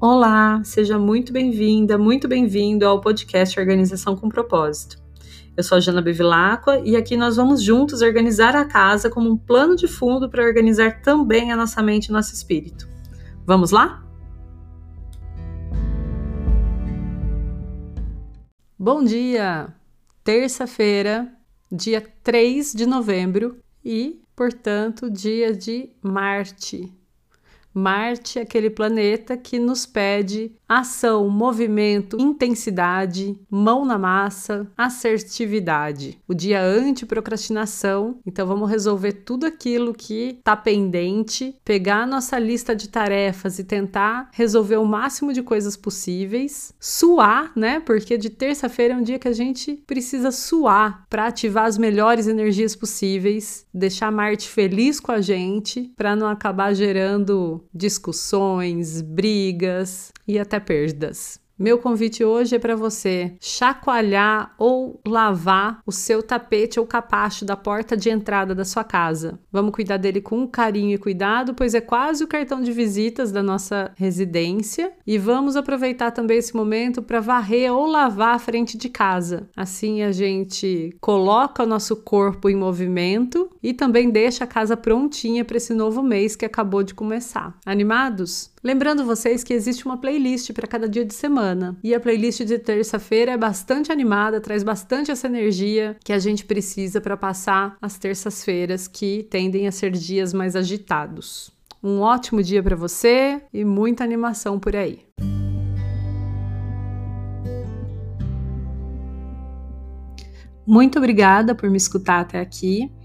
Olá, seja muito bem-vinda, muito bem-vindo ao podcast Organização com Propósito. Eu sou a Jana Bevilacqua e aqui nós vamos juntos organizar a casa como um plano de fundo para organizar também a nossa mente e nosso espírito. Vamos lá? Bom dia! Terça-feira, dia 3 de novembro e, portanto, dia de Marte. Marte é aquele planeta que nos pede ação, movimento, intensidade, mão na massa, assertividade. O dia anti-procrastinação, então vamos resolver tudo aquilo que está pendente, pegar a nossa lista de tarefas e tentar resolver o máximo de coisas possíveis, suar, né? Porque de terça-feira é um dia que a gente precisa suar para ativar as melhores energias possíveis, deixar Marte feliz com a gente, para não acabar gerando discussões, brigas e até perdas. Meu convite hoje é para você chacoalhar ou lavar o seu tapete ou capacho da porta de entrada da sua casa. Vamos cuidar dele com carinho e cuidado, pois é quase o cartão de visitas da nossa residência. E vamos aproveitar também esse momento para varrer ou lavar a frente de casa. Assim a gente coloca o nosso corpo em movimento e também deixa a casa prontinha para esse novo mês que acabou de começar. Animados? Lembrando vocês que existe uma playlist para cada dia de semana. E a playlist de terça-feira é bastante animada, traz bastante essa energia que a gente precisa para passar as terças-feiras que tendem a ser dias mais agitados. Um ótimo dia para você e muita animação por aí. Muito obrigada por me escutar até aqui.